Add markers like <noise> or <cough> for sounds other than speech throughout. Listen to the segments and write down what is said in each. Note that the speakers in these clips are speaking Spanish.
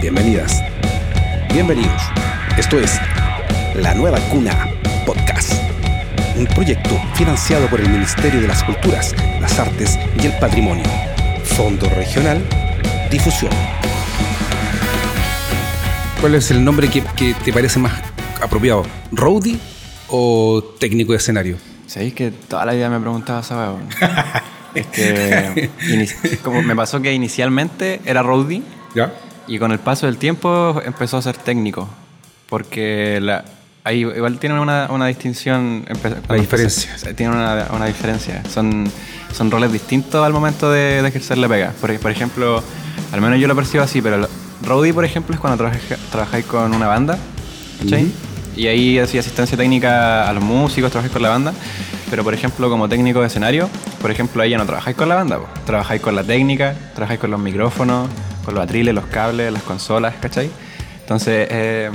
Bienvenidas. Bienvenidos. Esto es La Nueva Cuna Podcast. Un proyecto financiado por el Ministerio de las Culturas, las Artes y el Patrimonio. Fondo Regional Difusión. ¿Cuál es el nombre que, que te parece más apropiado? ¿Roadie o técnico de escenario? Sabéis que toda la vida me preguntaba esa <laughs> es que como me pasó que inicialmente era roadie ¿Ya? Y con el paso del tiempo empezó a ser técnico. Porque la, ahí igual tiene una, una distinción. cuando diferencia. empecé- Tiene una, una diferencia. Son, son roles distintos al momento de, de ejercer la pega. Por, por ejemplo, al menos yo lo percibo así, pero roadie, por ejemplo, es cuando trabaja- trabajáis con una banda. ¿cachai? Ujú. Y ahí hacía asistencia técnica a los músicos, trabajáis con la banda. Pero, por ejemplo, como técnico de escenario, por ejemplo, ahí ya no trabajáis con la banda, trabajáis con la técnica, trabajáis con los micrófonos, con los atriles, los cables, las consolas, ¿cachai? Entonces, eh,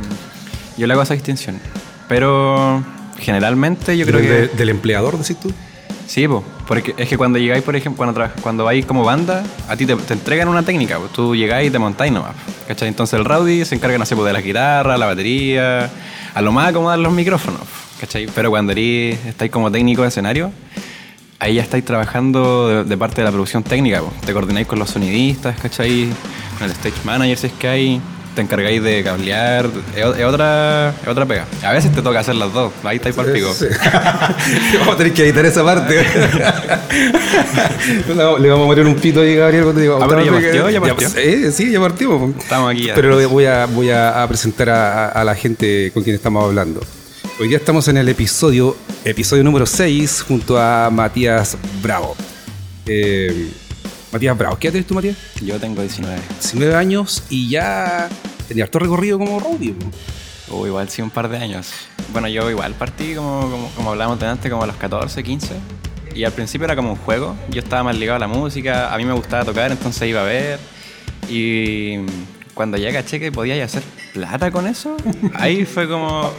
yo le hago esa distinción. Pero generalmente yo creo que... ¿Del- ¿Del empleador, decís tú? Sí, po, porque es que cuando llegáis, por ejemplo, cuando, cuando vais como banda, a ti te, te entregan una técnica, po. tú llegáis y te montáis nomás, ¿cachai? Entonces el Rowdy se encarga, no sé, po, de la guitarra, la batería, a lo más acomodar los micrófonos, ¿cachai? Pero cuando eres, estáis como técnico de escenario, ahí ya estáis trabajando de, de parte de la producción técnica, po. te coordináis con los sonidistas, ¿cachai? El stage manager, si es que hay, te encargáis de cablear, es, otra, es otra pega. A veces te toca hacer las dos, ahí estáis para el pico. Sí. <laughs> vamos a tener que editar esa parte. <laughs> No, Le vamos a poner un pito ahí, Gabriel, cuando digo. Ah, pero ya partió, ya partió. eh, sí, ya partimos. Estamos aquí ya. Pero lo voy a, voy a, a presentar a, a la gente con quien estamos hablando. Hoy día estamos en el episodio, episodio número 6, junto a Matías Bravo. Eh, Matías Bravo, ¿qué edad tienes tú, Matías? Yo tengo 19. 19 años y ya tenía harto recorrido como roadie. O igual sí, un par de años. Bueno, yo igual partí, como, como, como hablábamos antes, como a los 14, 15. Y al principio era como un juego. Yo estaba más ligado a la música, a mí me gustaba tocar, entonces iba a ver. Y cuando ya caché que podía hacer plata con eso, ahí fue como...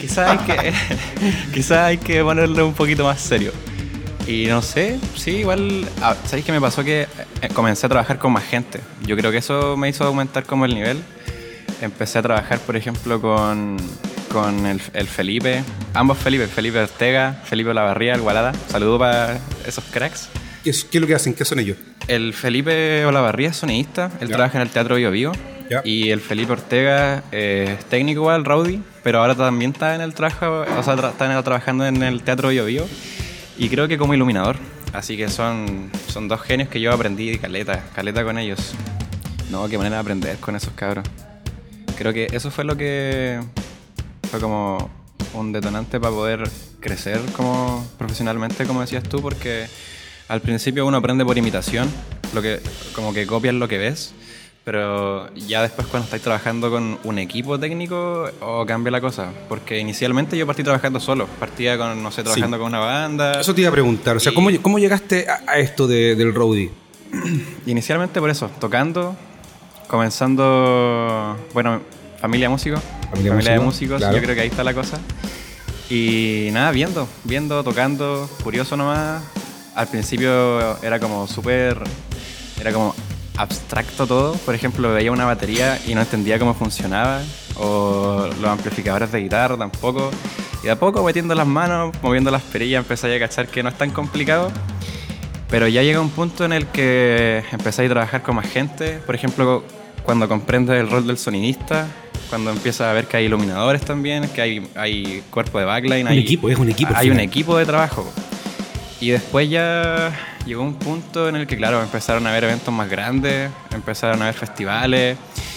Quizás hay que, <laughs> quizás hay que ponerle un poquito más serio. Y no sé, sí, igual, ¿sabéis qué me pasó? Que eh, comencé a trabajar con más gente. Yo creo que eso me hizo aumentar como el nivel. Empecé a trabajar, por ejemplo, con, con el, el Felipe, ambos Felipe, Felipe Ortega, Felipe Olavarría, el Gualada. Saludo para esos cracks. ¿Qué, es, qué es lo que hacen? ¿Qué son ellos? El Felipe Olavarría es sonidista, él Ya. trabaja en el Teatro Bio Bio. Ya. Y el Felipe Ortega eh, es técnico igual, Rowdy, pero ahora también está en el trabajo, o sea, tra- está trabajando en el Teatro Bio Bio. Y creo que como iluminador. Así que son, son dos genios que yo aprendí caleta, caleta con ellos. No, qué manera de aprender con esos cabros. Creo que eso fue lo que fue como un detonante para poder crecer como profesionalmente, como decías tú, porque al principio uno aprende por imitación, lo que, como que copias lo que ves, pero ya después cuando estáis trabajando con un equipo técnico, o cambia la cosa, porque inicialmente yo partí trabajando solo, partía con, no sé, trabajando con una banda. Eso te iba a preguntar. O sea, Y- ¿cómo, cómo llegaste a, a esto de- del roadie? <clears throat> Inicialmente por eso, tocando, comenzando, bueno, familia músico, Familia familia, de músico, músicos, claro. yo creo que ahí está la cosa. Y nada, viendo, viendo, tocando, curioso nomás. Al principio era como súper, era como abstracto todo. Por ejemplo, veía una batería y no entendía cómo funcionaba, o los amplificadores de guitarra tampoco. Y de a poco metiendo las manos, moviendo las perillas, empecé a cachar que no es tan complicado. Pero ya llega un punto en el que empezáis a trabajar con más gente. Por ejemplo, cuando comprendes el rol del sonidista, cuando empiezas a ver que hay iluminadores también, que hay, hay cuerpo de backline. Un hay, equipo, es un equipo, Hay un equipo de trabajo. Y después ya llegó un punto en el que, claro, empezaron a haber eventos más grandes, empezaron a haber festivales.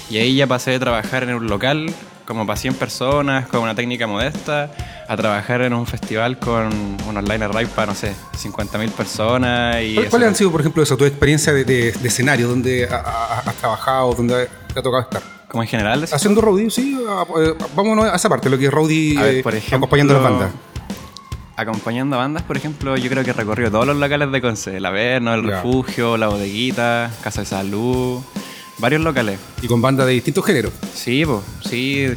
Y ahí ya pasé de trabajar en un local como para 100 personas, con una técnica modesta, a trabajar en un festival con unos liner ride para, no sé, 50.000 personas. Y ¿Cuál- eso- ¿Cuáles han sido, por ejemplo, eso, tu experiencia de, de- de escenario, donde ha- ha- has trabajado, donde te ha tocado estar? Como en general? Haciendo roadie, sí. a- eh, vámonos a esa parte, lo que es roadie ver, eh, ejemplo, acompañando a las bandas. Acompañando a bandas, por ejemplo, yo creo que he recorrido todos los locales de Conce. El Averno, El. Refugio, La Bodeguita, Casa de Salud, varios locales. Y con bandas de distintos géneros. Sí, pues, sí.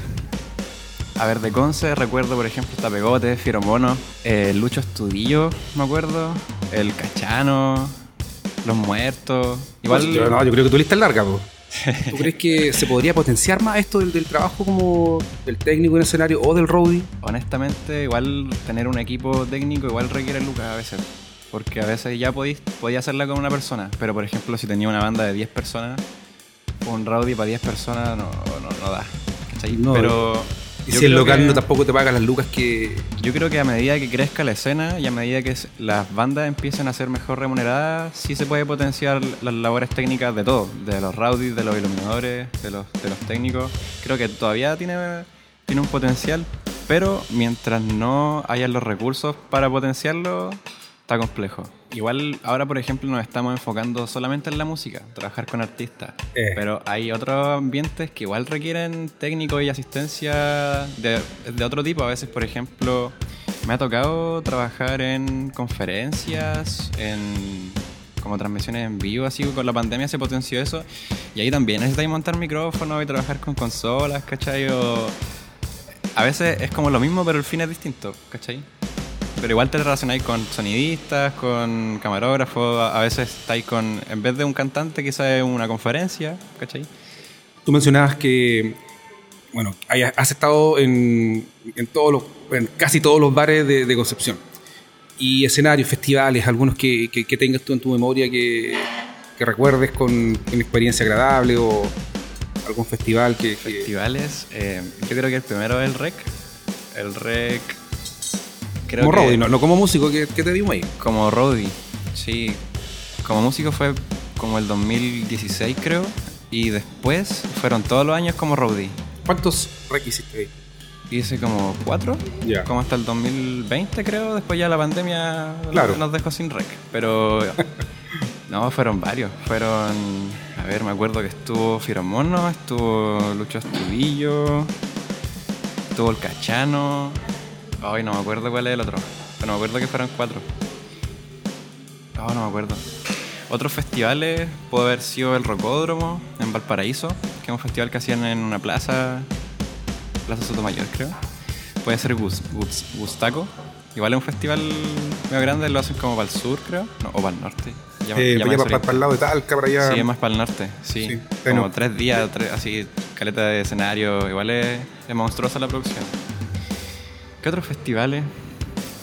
A ver, de Conce recuerdo, por ejemplo, Tapegote, Fieromono, eh, Lucho Estudillo, me acuerdo, El Cachano, Los Muertos. Igual... Yo, no, yo creo que tu lista es larga, po. <laughs> ¿Tú crees que se podría potenciar más esto del, del trabajo como del técnico en escenario o del roadie? Honestamente, igual tener un equipo técnico igual requiere lucas a veces. Porque a veces ya podéis, podía hacerla con una persona. Pero por ejemplo, si tenía una banda de 10 personas, un rowdy para 10 personas no, no, no da. ¿cachai? No, pero Y yo si el local que- no tampoco te paga las lucas que... Yo creo que a medida que crezca la escena y a medida que las bandas empiecen a ser mejor remuneradas, sí se puede potenciar las labores técnicas de todo, de los rowdies, de los iluminadores, de los, de los técnicos. Creo que todavía tiene, tiene un potencial, pero mientras no haya los recursos para potenciarlo, está complejo. Igual ahora, por ejemplo, nos estamos enfocando solamente en la música, trabajar con artistas. Eh. Pero hay otros ambientes que igual requieren técnicos y asistencia de, de otro tipo. A veces, por ejemplo, me ha tocado trabajar en conferencias, en como transmisiones en vivo, así con la pandemia se potenció eso. Y ahí también necesitáis montar micrófonos y trabajar con consolas, ¿cachai? O- a veces es como lo mismo, pero el fin es distinto, ¿cachai? Pero igual te relacionáis con sonidistas, con camarógrafos, a veces estáis con, en vez de un cantante, quizás es una conferencia, ¿cachai? Tú mencionabas que, bueno, has estado en, en, todos los, en casi todos los bares de, de Concepción. Y escenarios, festivales, algunos que, que- que tengas tú en tu memoria que, que recuerdes con una experiencia agradable o algún festival que... que- Festivales, eh, yo creo que el primero es el REC. El REC. Creo como que- no, no como músico, que, que te vimos ahí. Como roadie, sí. Como músico fue como el 2016, creo. Y después fueron todos los años como roadie. ¿Cuántos rec hiciste ahí? Hice como cuatro, Ya. como hasta el 2020 creo, después ya la pandemia Claro. nos dejó sin rec. Pero <laughs> no, fueron varios. Fueron, a ver, me acuerdo que estuvo Firomono, estuvo Lucho Astudillo, estuvo el Cachano. Ay, no me acuerdo cuál es el otro, pero me acuerdo que fueron cuatro. Oh, no me acuerdo. Otros festivales pudo haber sido el Rocódromo en Valparaíso, que es un festival que hacían en una plaza, Plaza Sotomayor, creo. Puede ser Gus, Gus- Gustaco. Igual es un festival medio grande, lo hacen como para el sur, creo. No, o para el norte. Ya- Eh, ya para, el lado de Talca, para allá. Sí, es más para el norte, sí. Sí, como bueno. tres días, tres- así, caleta de escenario. Igual es, es monstruosa la producción. ¿Qué otros festivales?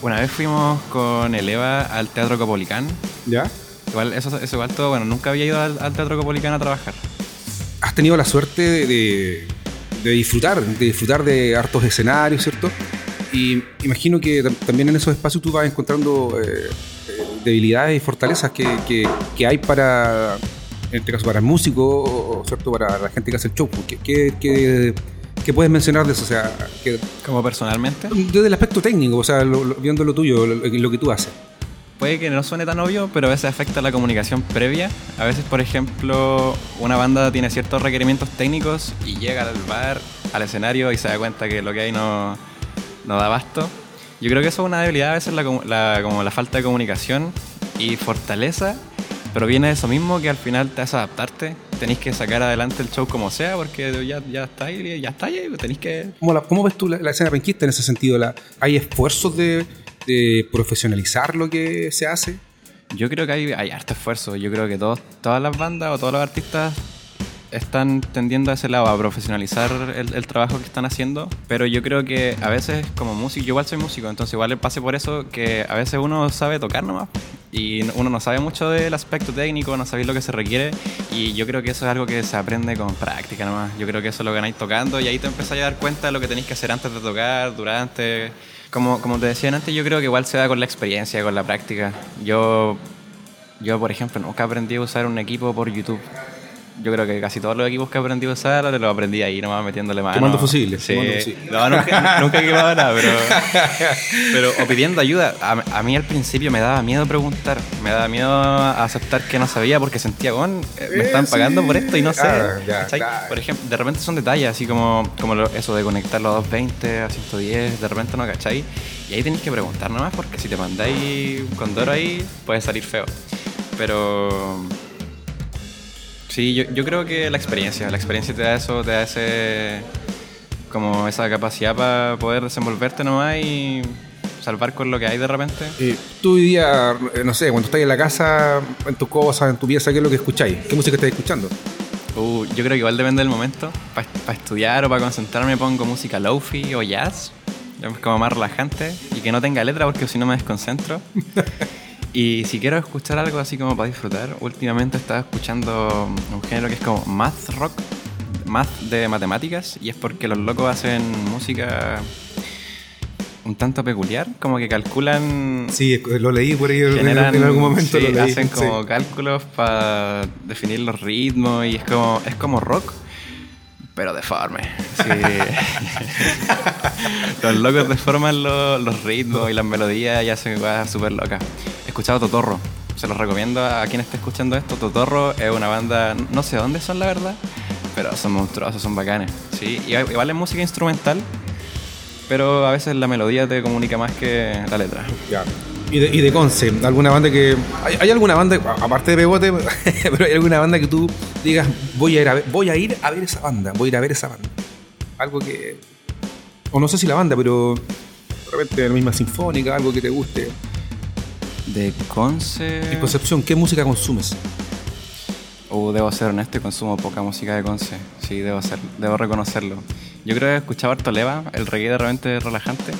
Una vez fuimos con el Eva al Teatro Copolicán. ¿Ya? Igual, eso, eso igual todo, bueno, nunca había ido al, al Teatro Copolicán a trabajar. has tenido la suerte de, de- de disfrutar, de disfrutar de hartos escenarios, ¿cierto? Y imagino que tam- también en esos espacios tú vas encontrando eh, eh, debilidades y fortalezas que, que- que hay para, en este caso, para el músico, o, ¿cierto? Para la gente que hace el show. ¿Qué, qué, qué- qué puedes mencionar de eso? O sea, que- Como personalmente, desde el aspecto técnico, o sea, lo- lo- viendo lo tuyo, lo, lo que tú haces. puede que no suene tan obvio, pero a veces afecta la comunicación previa. A veces, por ejemplo, una banda tiene ciertos requerimientos técnicos y llega al bar, al escenario y se da cuenta que lo que hay no, no da abasto. Yo creo que eso es una debilidad, a veces la, la- como la falta de comunicación y fortaleza, pero viene de eso mismo que al final te hace adaptarte. Tenéis que sacar adelante el show como sea porque ya, ya está ahí, ya está ahí, tenéis que ¿Cómo, la- cómo ves tú la, la escena penquista en ese sentido? La, ¿Hay esfuerzos de, de profesionalizar lo que se hace? Yo creo que hay, hay harto esfuerzo. Yo creo que todos, todas las bandas o todos los artistas están tendiendo a ese lado, a profesionalizar el, el trabajo que están haciendo. Pero yo creo que a veces, como músico, yo igual soy músico, entonces igual pase por eso que a veces uno sabe tocar nomás. Y uno no sabe mucho del aspecto técnico, no sabéis lo que se requiere. Y yo creo que eso es algo que se aprende con práctica nomás. Yo creo que eso lo ganáis tocando y ahí te empezáis a dar cuenta de lo que tenéis que hacer antes de tocar, durante. Como, como te decían antes, yo creo que igual se da con la experiencia, con la práctica. Yo yo, por ejemplo, nunca aprendí a usar un equipo por YouTube. Yo creo que casi todos los equipos que aprendí a usar los aprendí ahí nomás metiéndole mano. Quemando fusiles, Sí. fusiles. No, nunca, nunca he quemado nada, pero, <laughs> pero o pidiendo ayuda. A, a mí al principio me daba miedo preguntar, me daba miedo aceptar que no sabía porque sentía, "Gon, eh, me están Eh, pagando sí. por esto y no sé. Por ejemplo, de repente son detalles, así como, como eso de conectarlo a 220, a 110, de repente no, ¿cachai? Y ahí tenéis que preguntar nomás porque si te mandáis un condoro ahí puede salir feo. Pero sí, yo, yo creo que la experiencia, la experiencia te da eso, te da ese como esa capacidad para poder desenvolverte nomás y salvar con lo que hay de repente. Eh, tú hoy día, no sé, cuando estás en la casa, en tus cosas, en tu pieza, ¿qué es lo que escucháis? ¿Qué música estás escuchando? Uh, yo creo que igual depende del momento. Para estudiar o para concentrarme pongo música lofi o jazz, como más relajante y que no tenga letra porque si no me desconcentro. <laughs> y si quiero escuchar algo así como para disfrutar, últimamente estaba escuchando un género que es como math rock, math de matemáticas, y es porque los locos hacen música un tanto peculiar, como que calculan... Sí, lo leí por ahí en algún momento. Sí, hacen como cálculos para definir los ritmos y es como, es como rock, pero deforme. Sí. <laughs> los locos deforman los, ritmos y las melodías y hacen cosas súper locas. Escuchado Totorro, se los recomiendo a quien esté escuchando esto. Totorro es una banda, no sé dónde son la verdad, pero son monstruosos, son bacanes. Sí, y igual es música instrumental, pero a veces la melodía te comunica más que la letra. Ya. ¿Y de, y de Conce? ¿Alguna banda que. ¿Hay, alguna banda, aparte de Bebote, <laughs> pero hay alguna banda que tú digas, voy a, ir a ver, voy a ir a ver esa banda, voy a ir a ver esa banda? Algo que. O no sé si la banda, pero. De repente la misma sinfónica, algo que te guste. De Conce. En Concepción, ¿qué música consumes? O uh, debo ser honesto, consumo poca música de Conce. Sí, debo, ser, debo reconocerlo. Yo creo que he escuchado harto leva, el reggae de repente es relajante.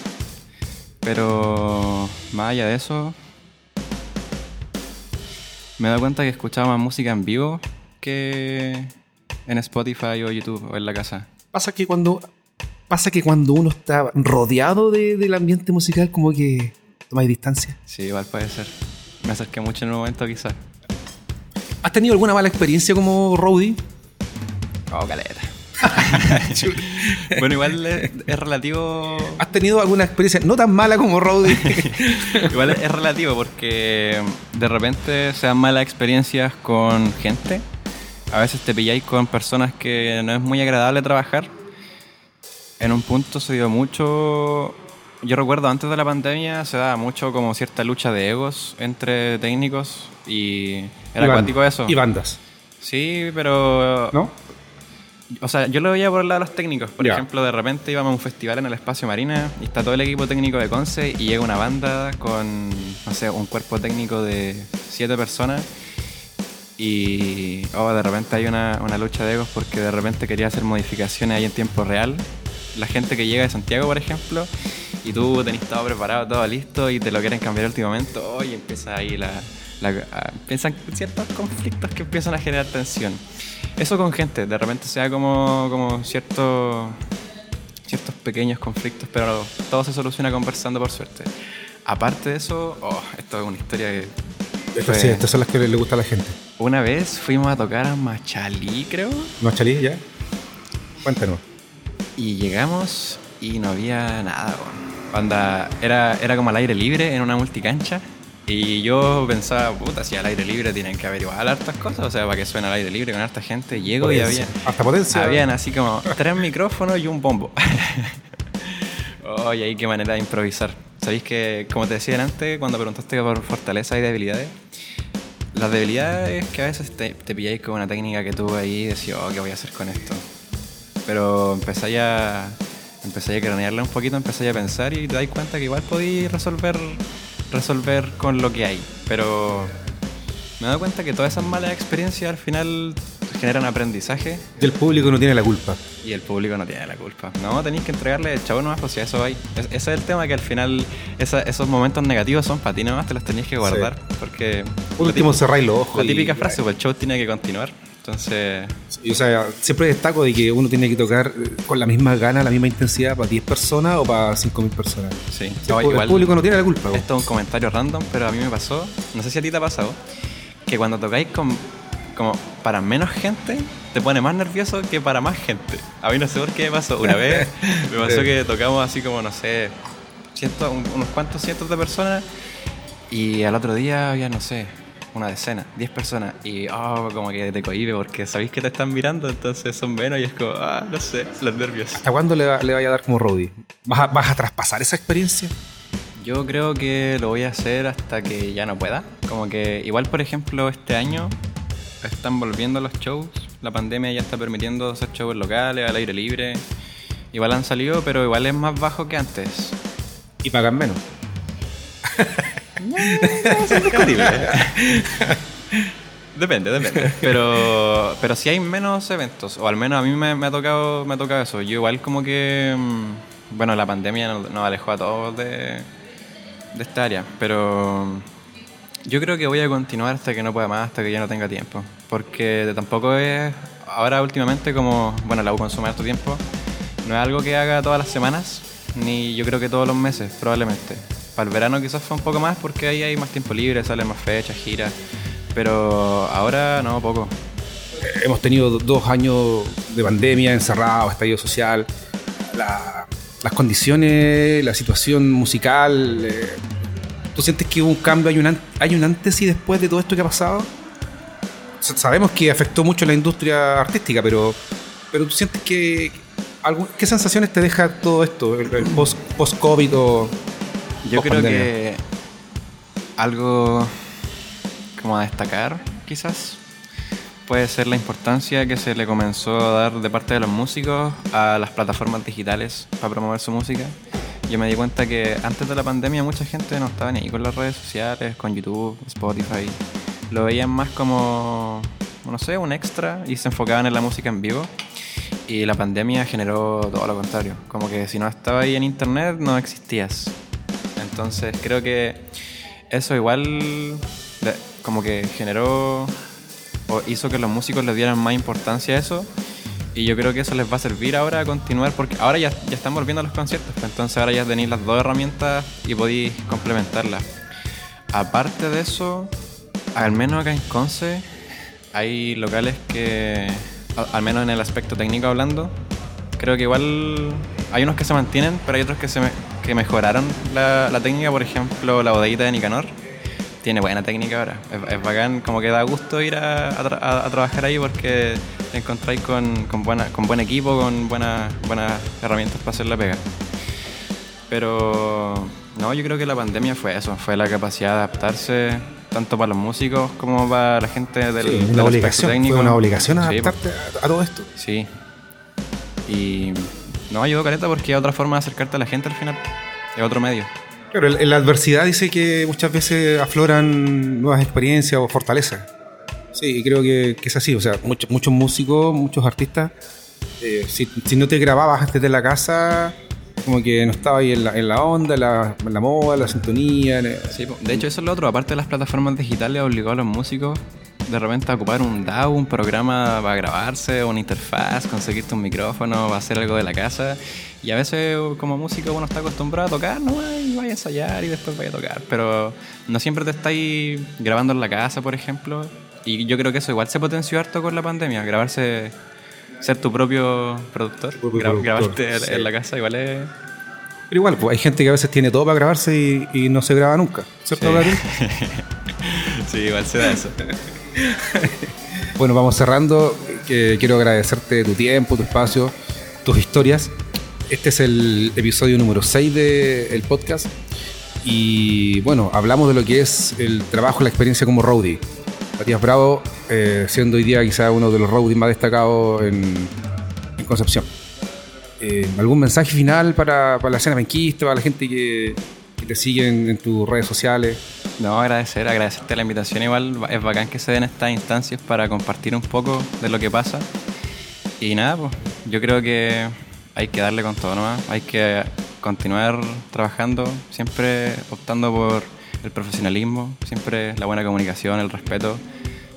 Pero más allá de eso, me he dado cuenta que escuchaba más música en vivo que en Spotify o YouTube o en la casa. Pasa que cuando, pasa que cuando uno está rodeado del ambiente musical, como que tomáis distancia. Sí, igual puede ser. Me acerqué mucho en un momento quizás. ¿Has tenido alguna mala experiencia como Rowdy? Oh, caleta. <laughs> <laughs> bueno, igual es, relativo. ¿Has tenido alguna experiencia no tan mala como Rowdy? <laughs> igual es, relativo porque de repente se dan malas experiencias con gente. A veces te pilláis con personas que no es muy agradable trabajar. En un punto se dio mucho. Yo recuerdo antes de la pandemia se daba mucho como cierta lucha de egos entre técnicos y era cuántico eso. Y bandas. Sí, pero. ¿No? O sea, yo lo veía por el lado de los técnicos. Por ejemplo, de repente íbamos a un festival en el Espacio Marina y está todo el equipo técnico de Conce y llega una banda con, no sé, un cuerpo técnico de siete personas y oh, de repente hay una, una lucha de egos porque de repente quería hacer modificaciones ahí en tiempo real. La gente que llega de Santiago, por ejemplo, y tú tenés todo preparado, todo listo y te lo quieren cambiar al último momento, oh, y empieza ahí la, la, piensan ciertos conflictos que empiezan a generar tensión. Eso con gente, de repente sea como, como ciertos ciertos pequeños conflictos, pero todo se soluciona conversando por suerte. Aparte de eso, oh, esto es una historia que... sí, estas son las que le, gusta a la gente. Una vez fuimos a tocar a Machalí, creo. Machalí, ya. Cuéntanos. Y llegamos y no había nada. Era, era como al aire libre en una multicancha y yo pensaba, puta, si al aire libre tienen que haber igual hartas cosas, o sea, para que suene al aire libre con harta gente. Llego y había. Hasta potencia. Habían así como tres micrófonos y un bombo. <laughs> Oye, ahí qué manera de improvisar. Sabéis que, como te decía antes, cuando preguntaste por fortaleza y debilidades, las debilidades es que a veces te, te pilláis con una técnica que tuve ahí y decís, oh, ¿qué voy a hacer con esto? Pero empecé a, empecé a cranearla un poquito, empecé a pensar y te das cuenta que igual podéis resolver resolver con lo que hay. Pero me dado cuenta que todas esas malas experiencias al final generan aprendizaje. Y el público no tiene la culpa. Y el público no tiene la culpa. No, tenéis que entregarle el chavo nomás, pues si eso hay. ese es el tema que al final esos momentos negativos son para ti nomás, te los tenéis que guardar. Porque. último, cerráis los ojos. La típica frase, pues el show tiene que continuar. Entonces. o sea, siempre destaco de que uno tiene que tocar con la misma gana, la misma intensidad para 10 personas o para 5.000 personas. Sí, el, público no tiene la culpa. Esto es un comentario random, pero a mí me pasó, no sé si a ti te ha pasado, que cuando tocáis con, como para menos gente, te pone más nervioso que para más gente. A mí no sé por qué me pasó. Una vez <laughs> me pasó que tocamos así como, no sé, unos cuantos cientos de personas y al otro día había, no sé, una decena, 10 personas, y oh, como que te cohibe porque sabéis que te están mirando, entonces son menos y es como, ah, no sé, los nervios. ¿Hasta cuándo le, le vaya a dar como Rowdy? ¿Vas a, ¿Vas a traspasar esa experiencia? Yo creo que lo voy a hacer hasta que ya no pueda. Como que, igual, por ejemplo, este año están volviendo los shows. La pandemia ya está permitiendo hacer shows locales, al aire libre. Igual han salido, pero igual es más bajo que antes. Y pagan menos. <laughs> Depende, depende. Pero, pero sí hay menos eventos, o al menos a mí me, me ha tocado me ha tocado eso. Yo igual como que, mm, bueno, la pandemia nos, nos alejó a todos de, de esta área, pero yo creo que voy a continuar hasta que no pueda más, hasta que ya no tenga tiempo. Porque tampoco es, ahora últimamente como, bueno, la U consume harto tiempo, no es algo que haga todas las semanas, ni yo creo que todos los meses, probablemente. Para el verano quizás fue un poco más porque ahí hay más tiempo libre, salen más fechas, giras. Pero ahora no, poco. Hemos tenido do- dos años de pandemia, encerrado, estallido social. La- las condiciones, la situación musical. eh, ¿Tú sientes que hubo un cambio? ¿Hay un, ¿Hay un antes y después de todo esto que ha pasado? Sabemos que afectó mucho la industria artística, pero, pero ¿tú sientes que... ¿Qué sensaciones te deja todo esto? El, el post- post-COVID o Yo creo que algo como a destacar, quizás, puede ser la importancia que se le comenzó a dar de parte de los músicos a las plataformas digitales para promover su música. Yo me di cuenta que antes de la pandemia mucha gente no estaba ni ahí con las redes sociales, con YouTube, Spotify. Lo veían más como, no sé, un extra y se enfocaban en la música en vivo. Y la pandemia generó todo lo contrario. Como que si no estaba ahí en internet no existías. Entonces creo que eso igual como que generó o hizo que los músicos le dieran más importancia a eso. Y yo creo que eso les va a servir ahora a continuar porque ahora ya, ya están volviendo a los conciertos. pues, Entonces ahora ya tenéis las dos herramientas y podéis complementarlas. Aparte de eso, al menos acá en Conce hay locales que, al menos en el aspecto técnico hablando, creo que igual hay unos que se mantienen, pero hay otros que, se que mejoraron la, la técnica. Por ejemplo, la bodeguita de Nicanor tiene buena técnica ahora. Es, es bacán, como que da gusto ir a, a tra- a- a trabajar ahí porque te encontráis con, con, buena, con buen equipo, con buenas buenas herramientas para hacer la pega. Pero no, yo creo que la pandemia fue eso, fue la capacidad de adaptarse tanto para los músicos como para la gente del, Sí, del una aspecto obligación, técnico. fue una obligación Sí, po. adaptarte a, a todo esto. Sí. Y no ayudó careta porque es otra forma de acercarte a la gente al final. Es otro medio. Pero en la adversidad dice que muchas veces afloran nuevas experiencias o fortalezas. Sí, y creo que, que es así. O sea, muchos, muchos músicos, muchos artistas, eh, si, si no te grababas desde la casa, como que no estaba ahí en la, en la onda, en la, en la moda, en la sintonía. Sí, de hecho eso es lo otro. Aparte de las plataformas digitales, obligó a los músicos de repente ocupar un DAW, un programa para grabarse, una interfaz, conseguirte un micrófono, para hacer algo de la casa. Y a veces como músico uno está acostumbrado a tocar, no y vaya a ensayar y después vaya a tocar. Pero no siempre te estáis grabando en la casa, por ejemplo. Y yo creo que eso igual se potenció harto con la pandemia. Grabarse, ser tu propio productor, Propio gra- productor, grabarte en- sí. en la casa igual es... Pero igual, pues hay gente que a veces tiene todo para grabarse y, y no se graba nunca. ¿Cierto, sí, <laughs> igual se da eso. <laughs> <laughs> Bueno, vamos cerrando. Que quiero agradecerte tu tiempo, tu espacio, tus historias. Este es el episodio número 6 del podcast. Y bueno, hablamos de lo que es el trabajo, la experiencia como roadie. Matías Bravo, eh, siendo hoy día quizá uno de los roadies más destacados en, en Concepción. Eh, ¿Algún mensaje final para, para la escena penquista, para la gente que, que te sigue en, en tus redes sociales? No, agradecer, agradecerte la invitación igual. Es bacán que se den estas instancias para compartir un poco de lo que pasa. Y nada, pues yo creo que hay que darle con todo nomás. Hay que continuar trabajando, siempre optando por el profesionalismo, siempre la buena comunicación, el respeto.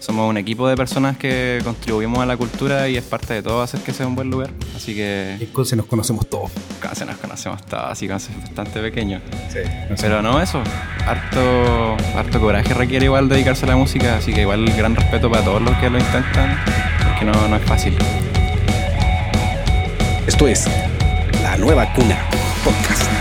Somos un equipo de personas que contribuimos a la cultura y es parte de todo hacer que sea un buen lugar. Así que En Conce nos conocemos todos. casi nos conocemos todos, así que es bastante pequeño. Sí, Pero no eso, harto, harto coraje requiere igual dedicarse a la música, así que igual gran respeto para todos los que lo intentan, porque no, no es fácil. Esto es La Nueva Cuna Podcast.